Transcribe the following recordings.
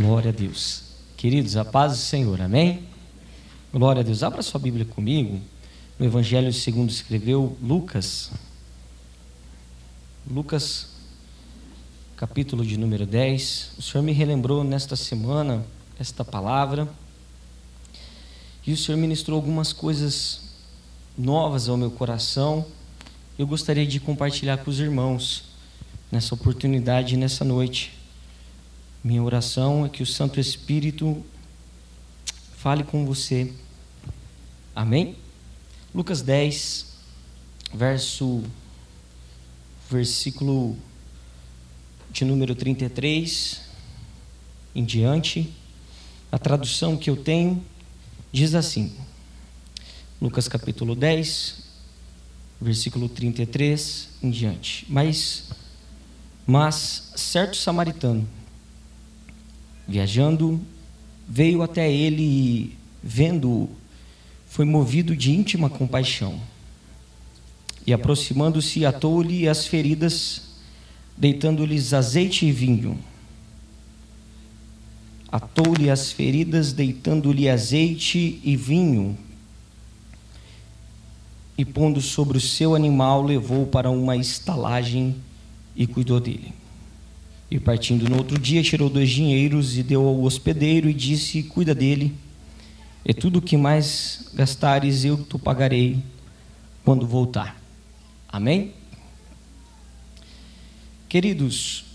Glória a Deus. Queridos, a paz do Senhor, amém? Glória a Deus. Abra sua Bíblia comigo no Evangelho segundo escreveu Lucas. Lucas, capítulo de número 10. O Senhor me relembrou nesta semana esta palavra. E o Senhor ministrou algumas coisas novas ao meu coração. Eu gostaria de compartilhar com os irmãos nessa oportunidade, nessa noite. Minha oração é que o Santo Espírito fale com você. Amém? Lucas 10, verso versículo de número 33 em diante. A tradução que eu tenho diz assim: Lucas capítulo 10, versículo 33 em diante. Mas mas certo samaritano viajando, veio até ele e, vendo-o, foi movido de íntima compaixão. E aproximando-se, atou-lhe as feridas, deitando-lhes azeite e vinho. Atou-lhe as feridas, deitando-lhe azeite e vinho. E pondo sobre o seu animal, levou para uma estalagem e cuidou dele. E partindo no outro dia, tirou dois dinheiros e deu ao hospedeiro e disse: Cuida dele, e tudo o que mais gastares eu te pagarei quando voltar. Amém? Queridos,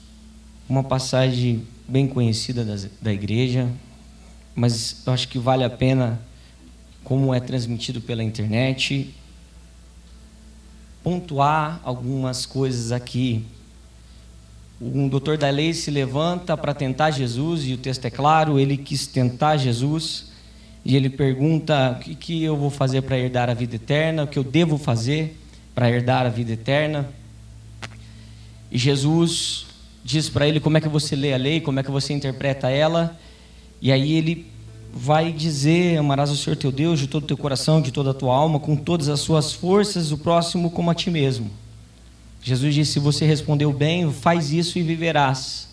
uma passagem bem conhecida da, da igreja, mas eu acho que vale a pena, como é transmitido pela internet, pontuar algumas coisas aqui um doutor da lei se levanta para tentar Jesus, e o texto é claro, ele quis tentar Jesus, e ele pergunta: o que, que eu vou fazer para herdar a vida eterna? O que eu devo fazer para herdar a vida eterna? E Jesus diz para ele como é que você lê a lei, como é que você interpreta ela, e aí ele vai dizer: Amarás o Senhor teu Deus de todo o teu coração, de toda a tua alma, com todas as suas forças, o próximo como a ti mesmo. Jesus disse: Se você respondeu bem, faz isso e viverás.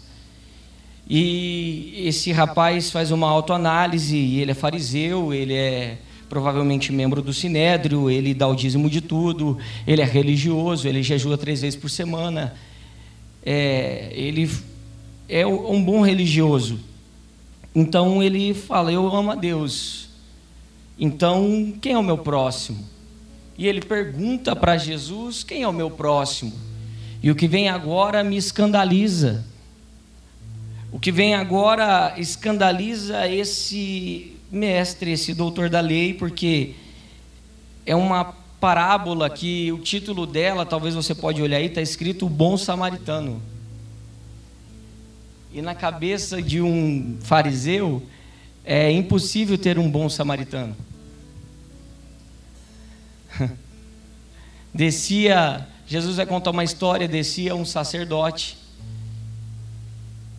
E esse rapaz faz uma autoanálise, ele é fariseu, ele é provavelmente membro do sinédrio, ele dá o dízimo de tudo, ele é religioso, ele jejua três vezes por semana, é, ele é um bom religioso. Então ele fala: Eu amo a Deus. Então quem é o meu próximo? E ele pergunta para Jesus: Quem é o meu próximo? E o que vem agora me escandaliza. O que vem agora escandaliza esse mestre, esse doutor da lei, porque é uma parábola que o título dela, talvez você pode olhar aí, está escrito o bom samaritano. E na cabeça de um fariseu é impossível ter um bom samaritano. descia, Jesus vai contar uma história, descia um sacerdote.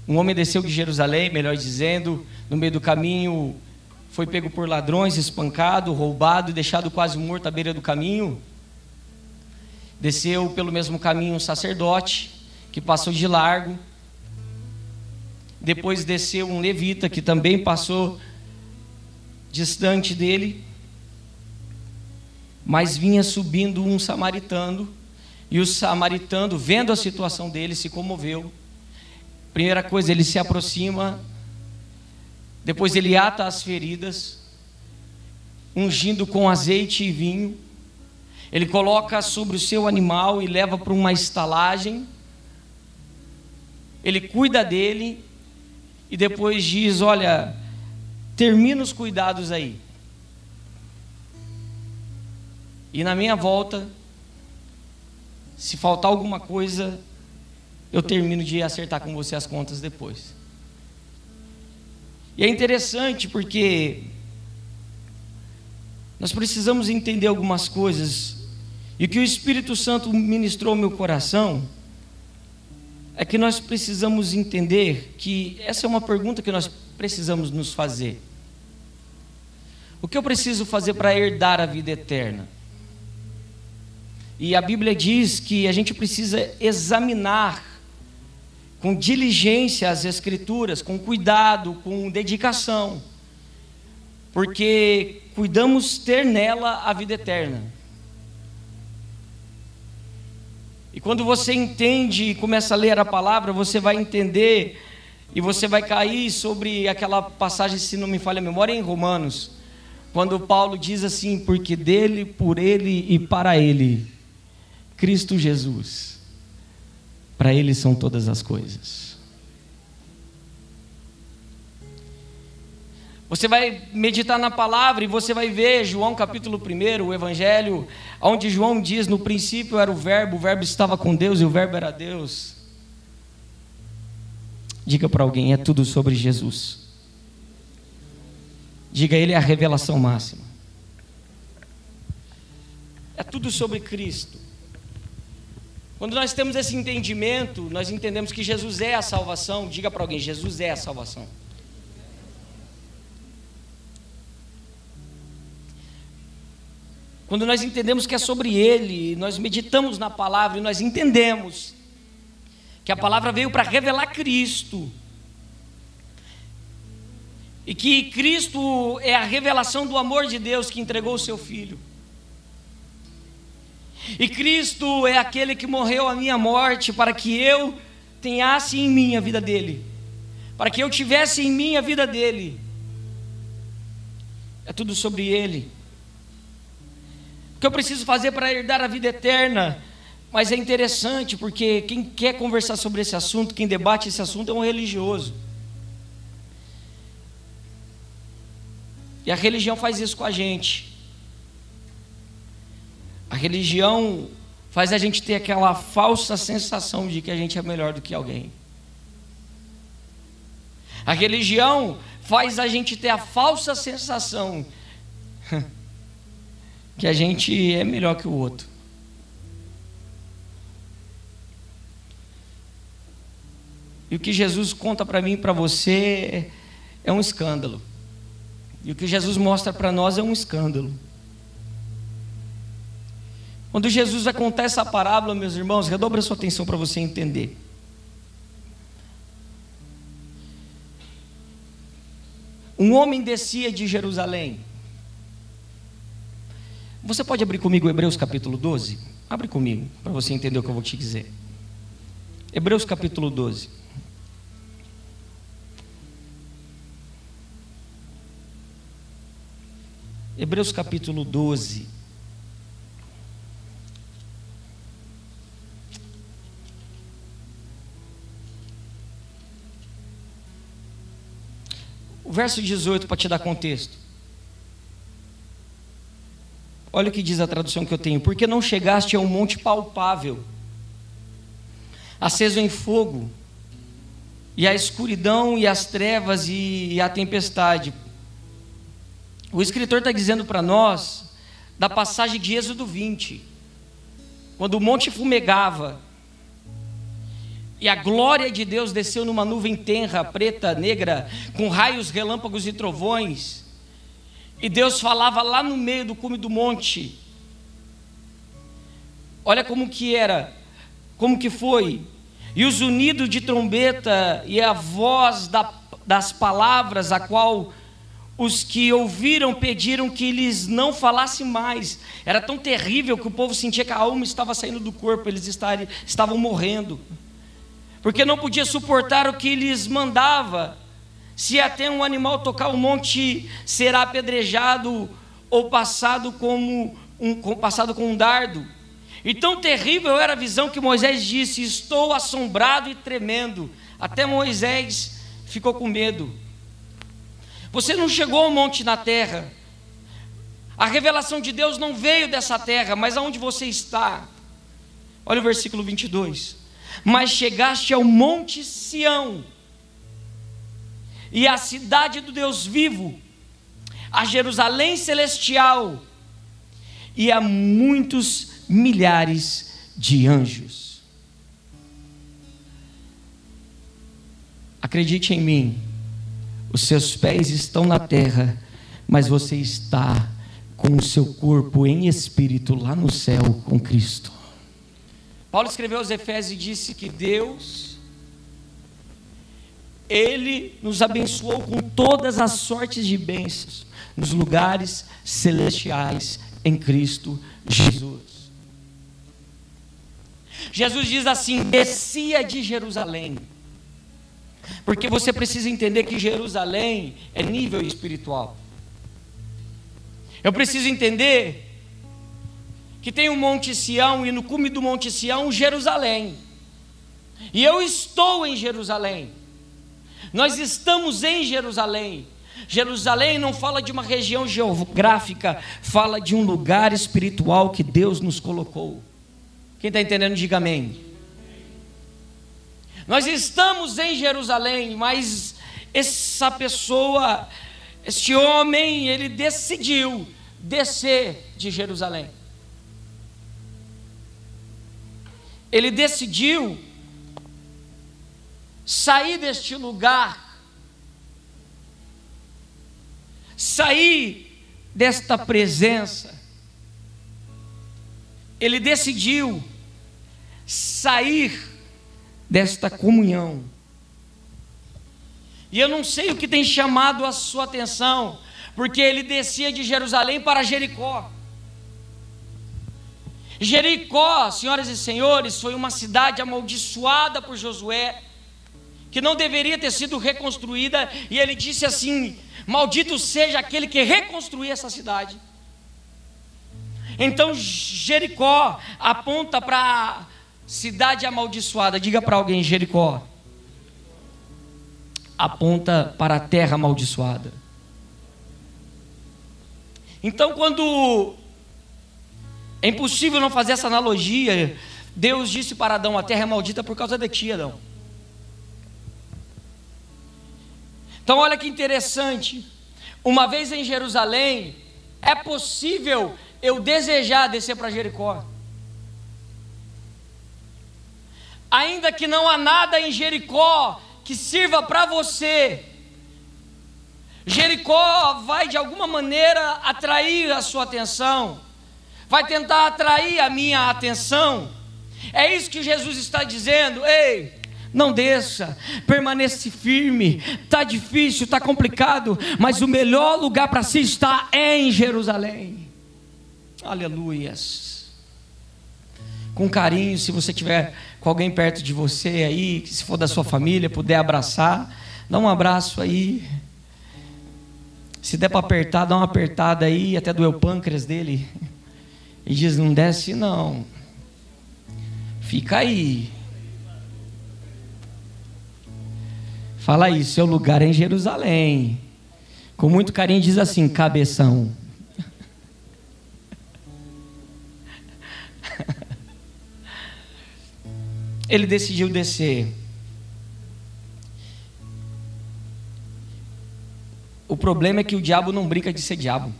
Um homem desceu de Jerusalém, melhor dizendo, no meio do caminho foi pego por ladrões, espancado, roubado e deixado quase morto à beira do caminho. Desceu pelo mesmo caminho um sacerdote que passou de largo. Depois desceu um levita que também passou distante dele mas vinha subindo um samaritano, e o samaritano, vendo a situação dele, se comoveu. Primeira coisa, ele se aproxima, depois ele ata as feridas, ungindo com azeite e vinho. Ele coloca sobre o seu animal e leva para uma estalagem. Ele cuida dele e depois diz: Olha, termina os cuidados aí. E na minha volta, se faltar alguma coisa, eu termino de acertar com você as contas depois. E é interessante porque nós precisamos entender algumas coisas. E o que o Espírito Santo ministrou ao meu coração é que nós precisamos entender que essa é uma pergunta que nós precisamos nos fazer. O que eu preciso fazer para herdar a vida eterna? E a Bíblia diz que a gente precisa examinar com diligência as Escrituras, com cuidado, com dedicação, porque cuidamos ter nela a vida eterna. E quando você entende e começa a ler a palavra, você vai entender e você vai cair sobre aquela passagem, se não me falha a memória, em Romanos, quando Paulo diz assim: Porque dele, por ele e para ele, Cristo Jesus, para ele são todas as coisas. Você vai meditar na palavra e você vai ver João capítulo 1, o Evangelho, onde João diz: No princípio era o Verbo, o Verbo estava com Deus e o Verbo era Deus. Diga para alguém: é tudo sobre Jesus. Diga, Ele é a revelação máxima. É tudo sobre Cristo. Quando nós temos esse entendimento, nós entendemos que Jesus é a salvação. Diga para alguém: Jesus é a salvação. Quando nós entendemos que é sobre Ele, nós meditamos na palavra e nós entendemos que a palavra veio para revelar Cristo. E que Cristo é a revelação do amor de Deus que entregou o seu Filho. E Cristo é aquele que morreu a minha morte para que eu tenhasse em mim a vida dele. Para que eu tivesse em mim a vida dele. É tudo sobre ele que eu preciso fazer para herdar a vida eterna. Mas é interessante porque quem quer conversar sobre esse assunto, quem debate esse assunto é um religioso. E a religião faz isso com a gente. A religião faz a gente ter aquela falsa sensação de que a gente é melhor do que alguém. A religião faz a gente ter a falsa sensação que a gente é melhor que o outro. E o que Jesus conta para mim e para você é um escândalo. E o que Jesus mostra para nós é um escândalo. Quando Jesus vai contar essa parábola, meus irmãos, redobre a sua atenção para você entender. Um homem descia de Jerusalém você pode abrir comigo Hebreus capítulo 12? Abre comigo, para você entender o que eu vou te dizer. Hebreus capítulo 12. Hebreus capítulo 12. O verso 18 para te dar contexto. Olha o que diz a tradução que eu tenho: Porque não chegaste a um monte palpável, aceso em fogo, e a escuridão e as trevas e a tempestade. O escritor está dizendo para nós da passagem de Êxodo 20, quando o monte fumegava, e a glória de Deus desceu numa nuvem tenra, preta, negra, com raios, relâmpagos e trovões. E Deus falava lá no meio do cume do monte. Olha como que era, como que foi. E os unidos de trombeta e a voz da, das palavras, a qual os que ouviram pediram que lhes não falasse mais. Era tão terrível que o povo sentia que a alma estava saindo do corpo, eles estavam morrendo. Porque não podia suportar o que lhes mandava. Se até um animal tocar o monte, será apedrejado ou passado como um, passado com um dardo. E tão terrível era a visão que Moisés disse: Estou assombrado e tremendo. Até Moisés ficou com medo. Você não chegou ao monte na terra. A revelação de Deus não veio dessa terra, mas aonde você está? Olha o versículo 22. Mas chegaste ao monte Sião e a cidade do Deus vivo, a Jerusalém celestial e a muitos milhares de anjos. Acredite em mim, os seus pés estão na terra, mas você está com o seu corpo em espírito lá no céu com Cristo. Paulo escreveu aos Efésios e disse que Deus Ele nos abençoou com todas as sortes de bênçãos nos lugares celestiais em Cristo Jesus. Jesus diz assim: descia de Jerusalém. Porque você precisa entender que Jerusalém é nível espiritual. Eu preciso entender que tem o um Monte Sião e no cume do Monte Sião, Jerusalém. E eu estou em Jerusalém. Nós estamos em Jerusalém. Jerusalém não fala de uma região geográfica, fala de um lugar espiritual que Deus nos colocou. Quem está entendendo, diga amém. Nós estamos em Jerusalém, mas essa pessoa, este homem, ele decidiu descer de Jerusalém. Ele decidiu sair deste lugar, sair desta presença. Ele decidiu sair desta comunhão. E eu não sei o que tem chamado a sua atenção, porque ele descia de Jerusalém para Jericó. Jericó, senhoras e senhores, foi uma cidade amaldiçoada por Josué, que não deveria ter sido reconstruída, e ele disse assim: Maldito seja aquele que reconstruir essa cidade. Então Jericó aponta para cidade amaldiçoada. Diga para alguém, Jericó. Aponta para a terra amaldiçoada. Então, quando é impossível não fazer essa analogia, Deus disse para Adão: a terra é maldita por causa de ti, Adão. Então, olha que interessante. Uma vez em Jerusalém, é possível eu desejar descer para Jericó. ainda que não há nada em Jericó que sirva para você, Jericó vai de alguma maneira atrair a sua atenção, vai tentar atrair a minha atenção. É isso que Jesus está dizendo. Ei, não desça, permaneça firme. Tá difícil, tá complicado, mas o melhor lugar para se estar é em Jerusalém. Aleluias com carinho, se você tiver com alguém perto de você aí, se for da sua família, puder abraçar, dá um abraço aí. Se der para apertar, dá uma apertada aí, até doer o pâncreas dele. E diz: não desce não. Fica aí. Fala aí, seu lugar é em Jerusalém. Com muito carinho diz assim: cabeção. ele decidiu descer. O problema é que o diabo não brinca de ser diabo.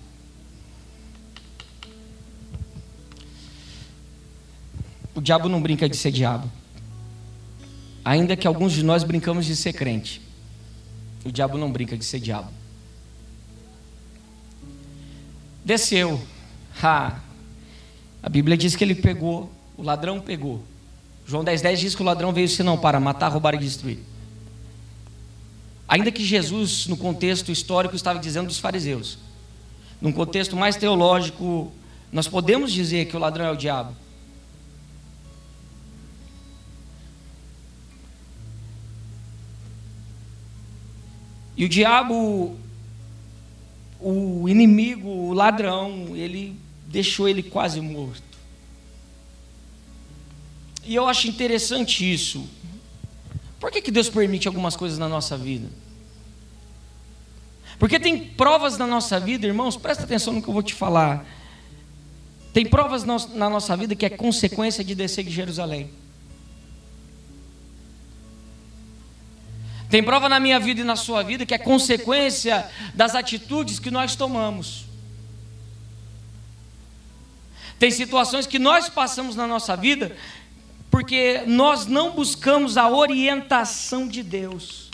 O diabo não brinca de ser diabo. Ainda que alguns de nós brincamos de ser crente. O diabo não brinca de ser diabo. Desceu. Ha. A Bíblia diz que ele pegou, o ladrão pegou João 10,10 10 diz que o ladrão veio senão para matar, roubar e destruir. Ainda que Jesus, no contexto histórico, estava dizendo dos fariseus. Num contexto mais teológico, nós podemos dizer que o ladrão é o diabo. E o diabo, o inimigo, o ladrão, ele deixou ele quase morto. E eu acho interessante isso. Por que, que Deus permite algumas coisas na nossa vida? Porque tem provas na nossa vida, irmãos, presta atenção no que eu vou te falar. Tem provas na nossa vida que é consequência de descer de Jerusalém. Tem prova na minha vida e na sua vida que é consequência das atitudes que nós tomamos. Tem situações que nós passamos na nossa vida porque nós não buscamos a orientação de Deus.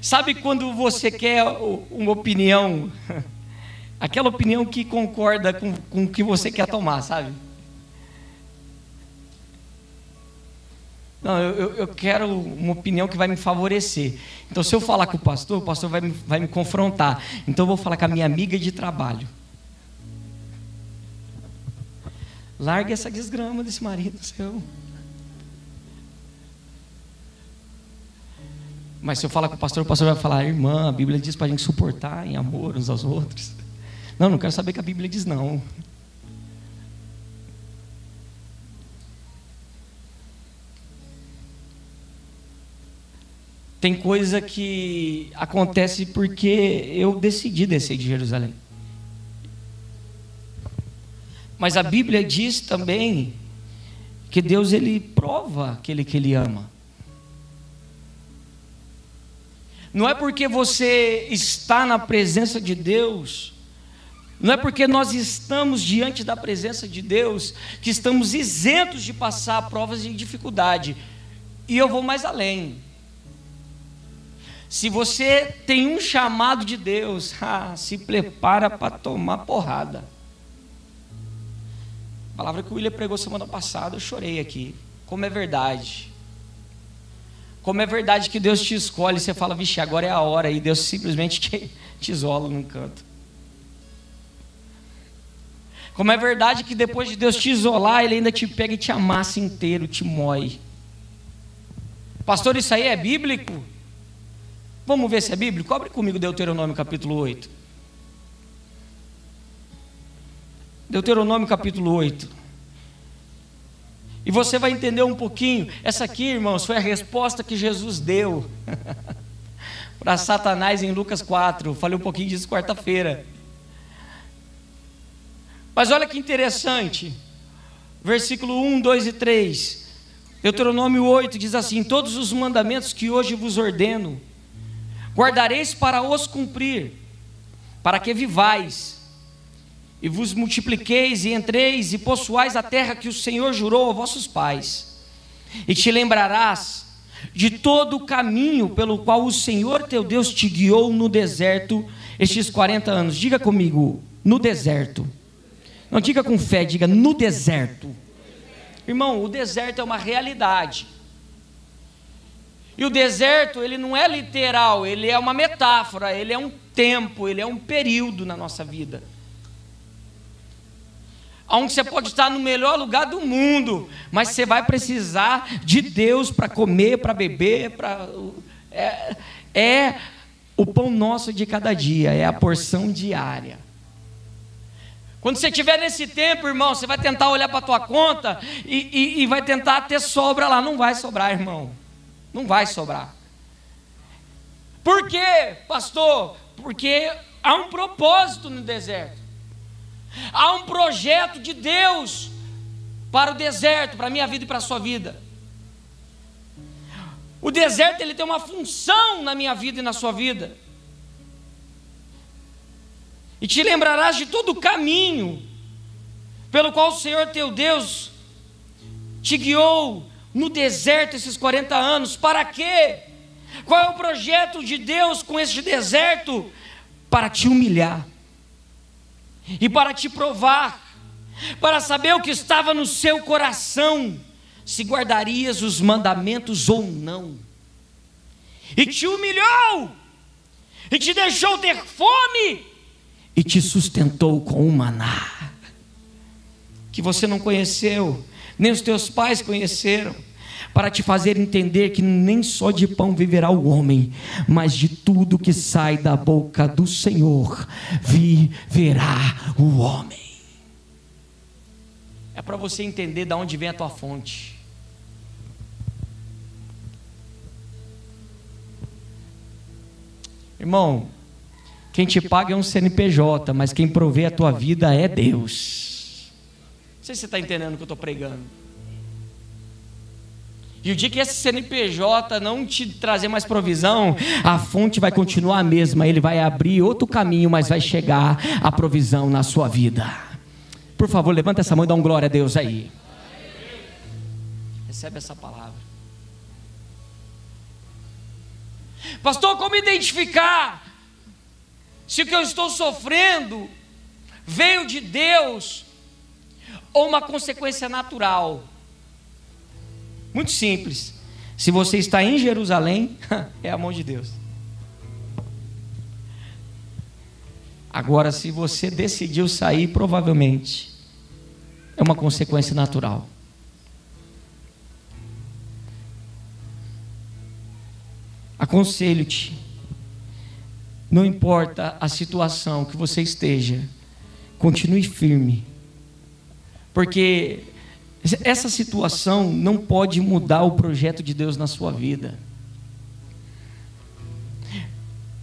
Sabe quando você quer uma opinião, aquela opinião que concorda com, com o que você quer tomar, sabe? Não, eu, eu quero uma opinião que vai me favorecer. Então, se eu falar com o pastor, o pastor vai me, vai me confrontar. Então, eu vou falar com a minha amiga de trabalho. Largue essa desgrama desse marido seu. Mas se eu falar com o pastor, o pastor vai falar, irmã, a Bíblia diz para a gente suportar em amor uns aos outros. Não, não quero saber que a Bíblia diz não. Tem coisa que acontece porque eu decidi descer de Jerusalém. Mas a Bíblia diz também que Deus ele prova aquele que ele ama. Não é porque você está na presença de Deus, não é porque nós estamos diante da presença de Deus que estamos isentos de passar provas de dificuldade. E eu vou mais além. Se você tem um chamado de Deus, ah, se prepara para tomar porrada. A palavra que o William pregou semana passada, eu chorei aqui. Como é verdade. Como é verdade que Deus te escolhe, você fala, vixe, agora é a hora, e Deus simplesmente te, te isola num canto. Como é verdade que depois de Deus te isolar, Ele ainda te pega e te amassa inteiro, te moe. Pastor, isso aí é bíblico? Vamos ver se é bíblico? Cobre comigo Deuteronômio capítulo 8. Deuteronômio capítulo 8. E você vai entender um pouquinho. Essa aqui, irmãos, foi a resposta que Jesus deu para Satanás em Lucas 4. Falei um pouquinho disso quarta-feira. Mas olha que interessante. Versículo 1, 2 e 3. Deuteronômio 8 diz assim: Todos os mandamentos que hoje vos ordeno guardareis para os cumprir, para que vivais, e vos multipliqueis, e entreis, e possuais a terra que o Senhor jurou a vossos pais, e te lembrarás de todo o caminho pelo qual o Senhor teu Deus te guiou no deserto estes 40 anos. Diga comigo, no deserto. Não diga com fé, diga no deserto. Irmão, o deserto é uma realidade. E o deserto, ele não é literal, ele é uma metáfora, ele é um tempo, ele é um período na nossa vida. Onde você pode estar no melhor lugar do mundo, mas você vai precisar de Deus para comer, para beber, para. É, é o pão nosso de cada dia, é a porção diária. Quando você estiver nesse tempo, irmão, você vai tentar olhar para a tua conta e, e, e vai tentar ter sobra lá. Não vai sobrar, irmão. Não vai sobrar. Por quê, pastor? Porque há um propósito no deserto. Há um projeto de Deus para o deserto, para a minha vida e para a sua vida. O deserto ele tem uma função na minha vida e na sua vida. E te lembrarás de todo o caminho pelo qual o Senhor teu Deus te guiou no deserto esses 40 anos. Para quê? Qual é o projeto de Deus com este deserto? Para te humilhar e para te provar, para saber o que estava no seu coração, se guardarias os mandamentos ou não. E te humilhou, e te deixou ter fome, e te sustentou com um maná que você não conheceu, nem os teus pais conheceram, para te fazer entender que nem só de pão viverá o homem, mas de tudo que sai da boca do Senhor viverá o homem. É para você entender de onde vem a tua fonte. Irmão, quem te paga é um CNPJ, mas quem provê a tua vida é Deus. Sei se você está entendendo o que eu estou pregando. E o dia que esse CNPJ não te trazer mais provisão, a fonte vai continuar a mesma. Ele vai abrir outro caminho, mas vai chegar a provisão na sua vida. Por favor, levanta essa mão e dá um glória a Deus aí. Recebe essa palavra. Pastor, como identificar se o que eu estou sofrendo veio de Deus ou uma consequência natural. Muito simples. Se você está em Jerusalém, é a mão de Deus. Agora, se você decidiu sair, provavelmente é uma consequência natural. Aconselho-te, não importa a situação que você esteja, continue firme, porque essa situação não pode mudar o projeto de Deus na sua vida.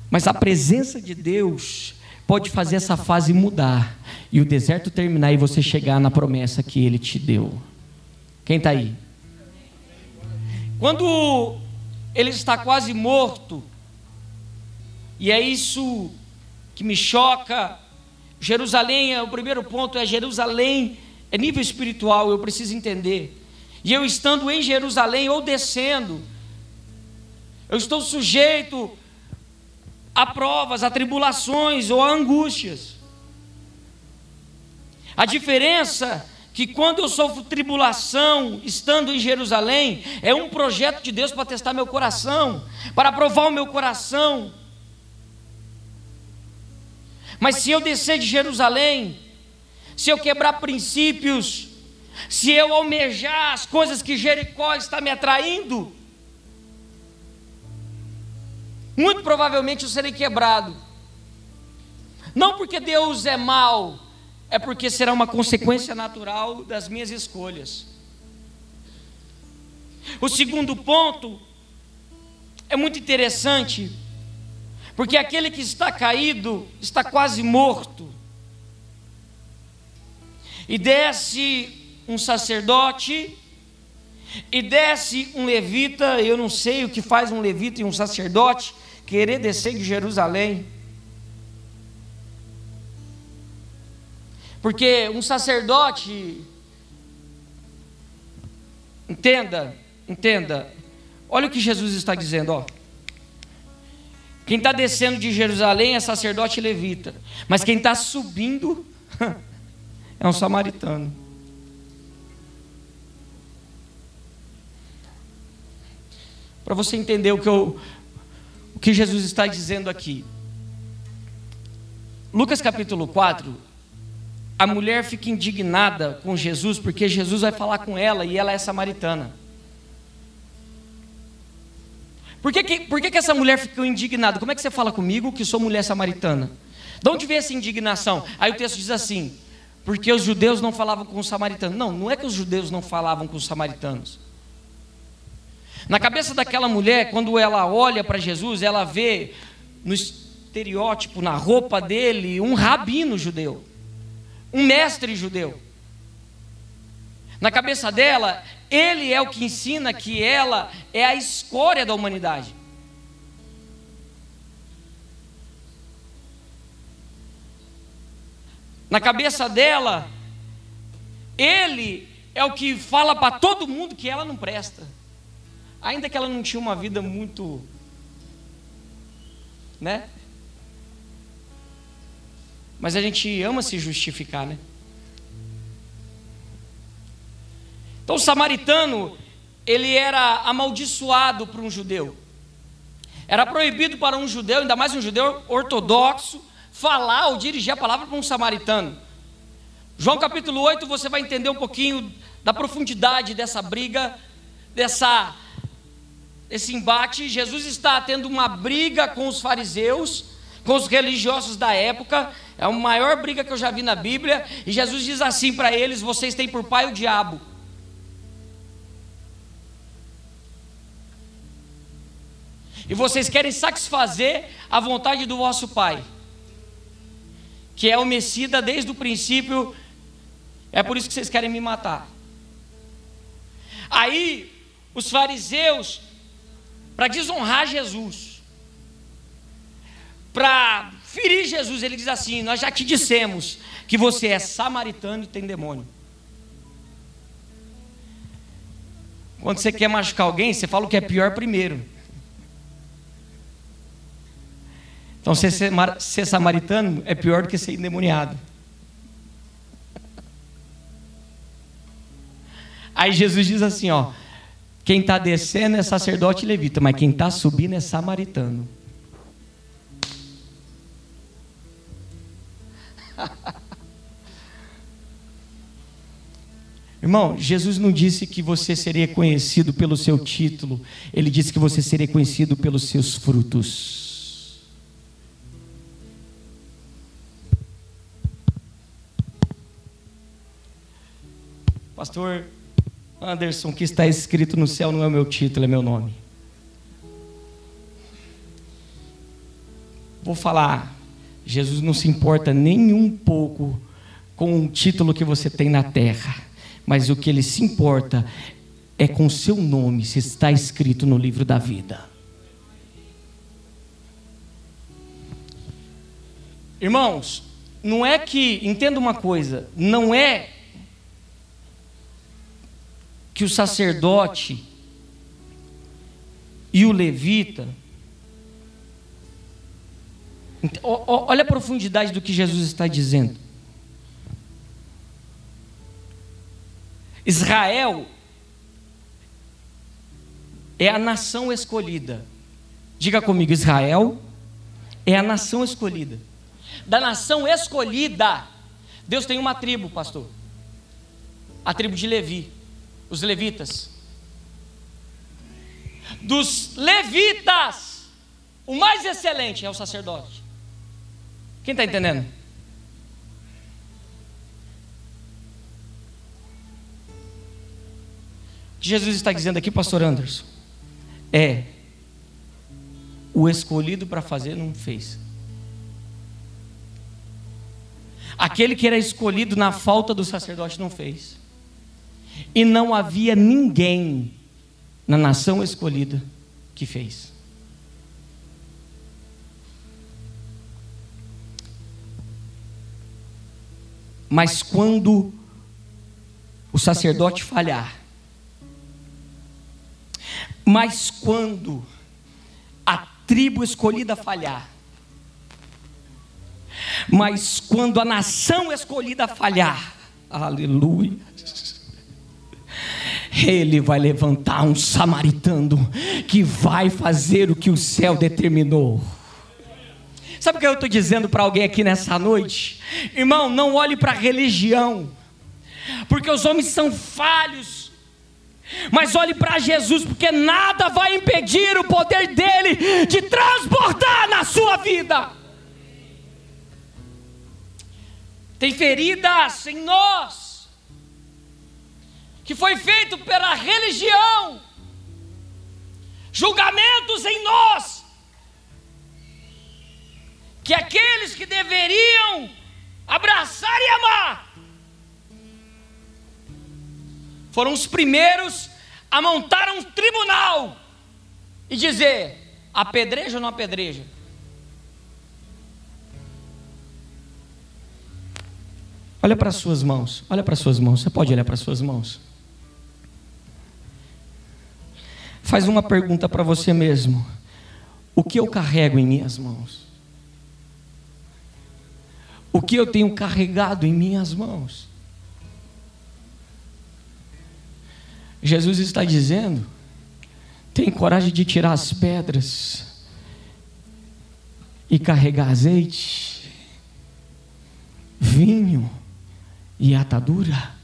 Mas a presença de Deus pode fazer essa fase mudar e o deserto terminar e você chegar na promessa que Ele te deu. Quem está aí? Quando ele está quase morto, e é isso que me choca. Jerusalém, é, o primeiro ponto é Jerusalém é nível espiritual, eu preciso entender. E eu estando em Jerusalém ou descendo, eu estou sujeito a provas, a tribulações ou a angústias. A diferença que quando eu sofro tribulação, estando em Jerusalém, é um projeto de Deus para testar meu coração, para provar o meu coração. Mas se eu descer de Jerusalém, se eu quebrar princípios, se eu almejar as coisas que Jericó está me atraindo, muito provavelmente eu serei quebrado. Não porque Deus é mau, é porque será uma consequência natural das minhas escolhas. O segundo ponto é muito interessante, porque aquele que está caído está quase morto e desce um sacerdote, e desce um levita, eu não sei o que faz um levita e um sacerdote querer descer de Jerusalém. Porque um sacerdote, entenda, entenda, olha o que Jesus está dizendo, ó. Quem está descendo de Jerusalém é sacerdote levita, mas quem está subindo é um samaritano. Para você entender o que, eu, o que Jesus está dizendo aqui. Lucas capítulo 4, a mulher fica indignada com Jesus, porque Jesus vai falar com ela e ela é samaritana. Por que, que, por que, que essa mulher ficou indignada? Como é que você fala comigo que sou mulher samaritana? De onde vem essa indignação? Aí o texto diz assim: porque os judeus não falavam com os samaritanos. Não, não é que os judeus não falavam com os samaritanos. Na cabeça daquela mulher, quando ela olha para Jesus, ela vê no estereótipo, na roupa dele, um rabino judeu, um mestre judeu. Na cabeça dela, ele é o que ensina que ela é a escória da humanidade. Na cabeça dela, ele é o que fala para todo mundo que ela não presta. Ainda que ela não tinha uma vida muito. Né? Mas a gente ama se justificar, né? Então o samaritano, ele era amaldiçoado para um judeu. Era proibido para um judeu, ainda mais um judeu ortodoxo, falar ou dirigir a palavra para um samaritano. João capítulo 8, você vai entender um pouquinho da profundidade dessa briga, dessa esse embate. Jesus está tendo uma briga com os fariseus, com os religiosos da época. É a maior briga que eu já vi na Bíblia. E Jesus diz assim para eles: Vocês têm por pai o diabo. E vocês querem satisfazer a vontade do vosso pai que é homicida desde o princípio, é por isso que vocês querem me matar. Aí, os fariseus, para desonrar Jesus, para ferir Jesus, ele diz assim: Nós já te dissemos que você é samaritano e tem demônio. Quando você quer machucar alguém, você fala o que é pior primeiro. Então, ser, ser samaritano é pior do que ser endemoniado. Aí Jesus diz assim: ó, Quem está descendo é sacerdote levita, mas quem está subindo é samaritano. Irmão, Jesus não disse que você seria conhecido pelo seu título, ele disse que você seria conhecido pelos seus frutos. Pastor Anderson, o que está escrito no céu não é meu título, é meu nome. Vou falar, Jesus não se importa nem um pouco com o título que você tem na terra mas o que ele se importa é com o seu nome, se está escrito no livro da vida. Irmãos, não é que, entenda uma coisa, não é que o sacerdote e o levita. Olha a profundidade do que Jesus está dizendo. Israel é a nação escolhida. Diga comigo, Israel é a nação escolhida. Da nação escolhida, Deus tem uma tribo, pastor. A tribo de Levi, os levitas. Dos levitas, o mais excelente é o sacerdote. Quem está entendendo? que Jesus está dizendo aqui, pastor Anderson, é o escolhido para fazer não fez. Aquele que era escolhido na falta do sacerdote não fez. E não havia ninguém na nação escolhida que fez. Mas quando o sacerdote falhar, mas quando a tribo escolhida falhar, mas quando a nação escolhida falhar, aleluia, ele vai levantar um samaritano que vai fazer o que o céu determinou. Sabe o que eu estou dizendo para alguém aqui nessa noite? Irmão, não olhe para a religião, porque os homens são falhos, mas olhe para Jesus, porque nada vai impedir o poder dele de transbordar na sua vida. Tem feridas em nós, que foi feito pela religião, julgamentos em nós, que aqueles que deveriam abraçar e amar, foram os primeiros a montar um tribunal e dizer: apedreja ou não apedreja? Olha para as suas mãos, olha para as suas mãos, você pode olhar para as suas mãos. Faz uma pergunta para você mesmo: o que eu carrego em minhas mãos? O que eu tenho carregado em minhas mãos? Jesus está dizendo: tem coragem de tirar as pedras e carregar azeite, vinho e atadura.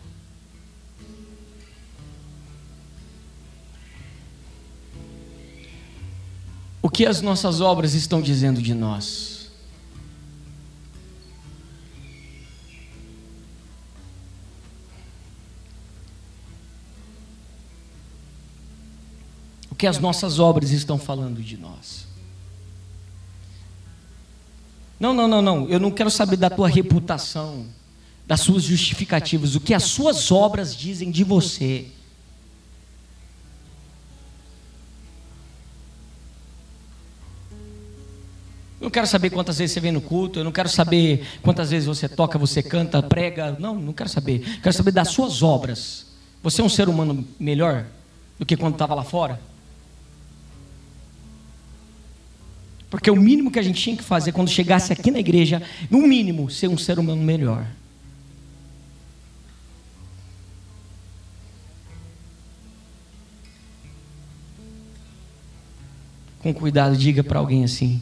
O que as nossas obras estão dizendo de nós? que as nossas obras estão falando de nós. Não, não, não, não. Eu não quero saber da tua reputação, das suas justificativas, o que as suas obras dizem de você. Eu não quero saber quantas vezes você vem no culto, eu não quero saber quantas vezes você toca, você canta, prega. Não, não quero saber. Quero saber das suas obras. Você é um ser humano melhor do que quando estava lá fora? Porque o mínimo que a gente tinha que fazer quando chegasse aqui na igreja, no mínimo, ser um ser humano melhor. com cuidado, diga para alguém assim: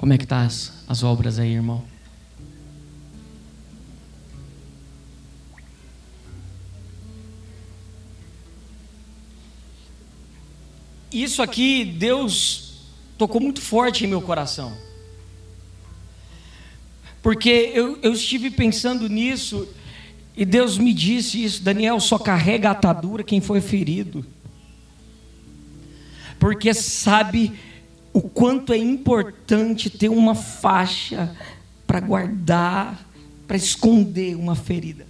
Como é que tá as, as obras aí, irmão? Isso aqui, Deus tocou muito forte em meu coração. Porque eu, eu estive pensando nisso e Deus me disse isso: Daniel, só carrega atadura quem foi ferido. Porque sabe o quanto é importante ter uma faixa para guardar, para esconder uma ferida.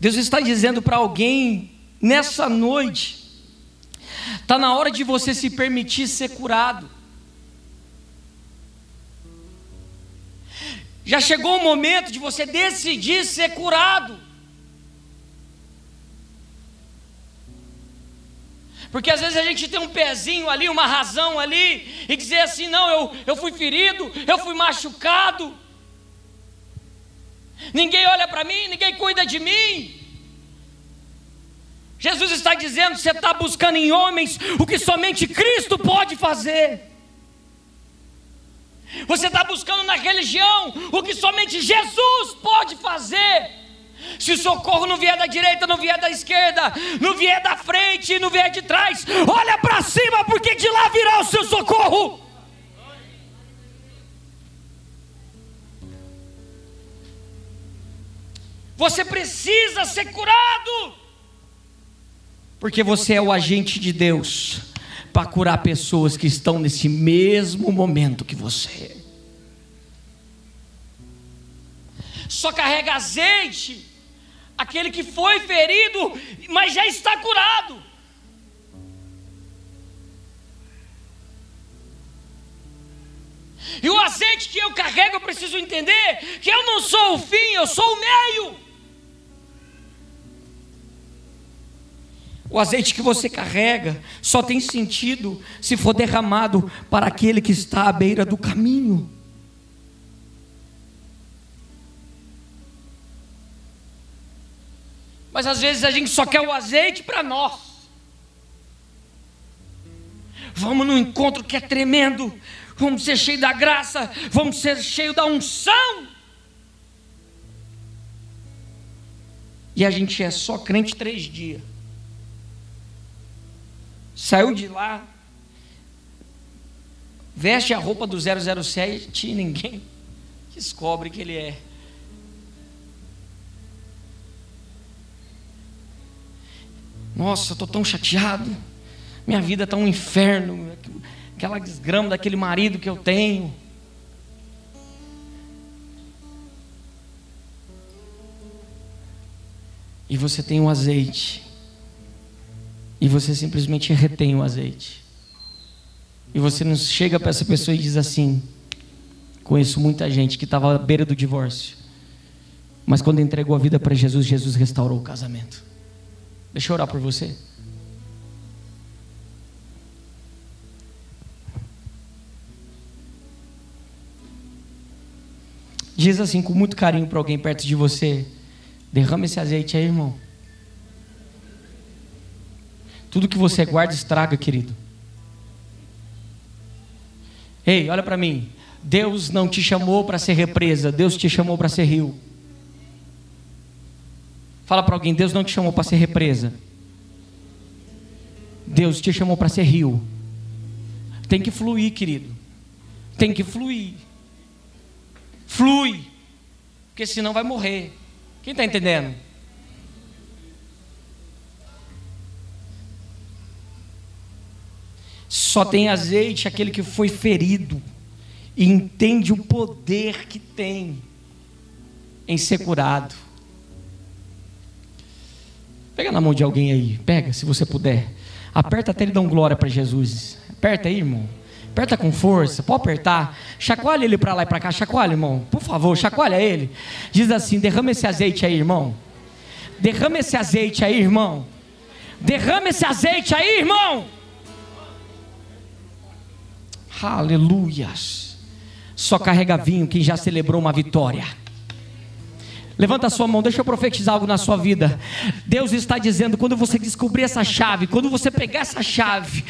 Deus está dizendo para alguém nessa noite, Está na hora de você se permitir ser curado. Já chegou o momento de você decidir ser curado. Porque às vezes a gente tem um pezinho ali, uma razão ali, e dizer assim: não, eu, eu fui ferido, eu fui machucado. Ninguém olha para mim, ninguém cuida de mim. Jesus está dizendo: você está buscando em homens o que somente Cristo pode fazer. Você está buscando na religião o que somente Jesus pode fazer. Se o socorro não vier da direita, não vier da esquerda, não vier da frente, não vier de trás, olha para cima, porque de lá virá o seu socorro. Você precisa ser curado porque você é o agente de Deus para curar pessoas que estão nesse mesmo momento que você. Só carrega azeite aquele que foi ferido, mas já está curado. E o azeite que eu carrego, eu preciso entender que eu não sou o fim, eu sou o meio. O azeite que você carrega só tem sentido se for derramado para aquele que está à beira do caminho. Mas às vezes a gente só quer o azeite para nós. Vamos no encontro que é tremendo. Vamos ser cheio da graça. Vamos ser cheio da unção. E a gente é só crente três dias. Saiu de lá, veste a roupa do 007 e ninguém descobre que ele é. Nossa, estou tão chateado. Minha vida está um inferno. Aquela desgrama daquele marido que eu tenho. E você tem um azeite e você simplesmente retém o azeite. E você não chega para essa pessoa e diz assim: Conheço muita gente que estava à beira do divórcio, mas quando entregou a vida para Jesus, Jesus restaurou o casamento. Deixa eu orar por você. Diz assim com muito carinho para alguém perto de você: derrama esse azeite aí, irmão. Tudo que você guarda estraga, querido. Ei, olha para mim. Deus não te chamou para ser represa, Deus te chamou para ser rio. Fala para alguém, Deus não te chamou para ser represa. Deus te chamou para ser rio. Tem que fluir, querido. Tem que fluir. Flui. Porque senão vai morrer. Quem está entendendo? Só tem azeite aquele que foi ferido e entende o poder que tem em ser curado. Pega na mão de alguém aí, pega, se você puder. Aperta até ele dar um glória para Jesus. Aperta aí, irmão. Aperta com força, pode apertar. Chacoalha ele para lá e para cá, chacoalha, irmão. Por favor, chacoalha ele. Diz assim: derrama esse azeite aí, irmão. Derrama esse azeite aí, irmão. Derrama esse azeite aí, irmão. Aleluias. Só carrega vinho quem já celebrou uma vitória. Levanta a sua mão, deixa eu profetizar algo na sua vida. Deus está dizendo: quando você descobrir essa chave, quando você pegar essa chave,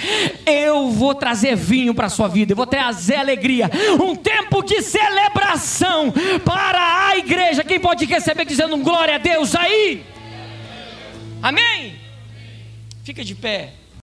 eu vou trazer vinho para a sua vida, eu vou trazer alegria, um tempo de celebração para a igreja. Quem pode receber dizendo glória a Deus aí? Amém? Fica de pé.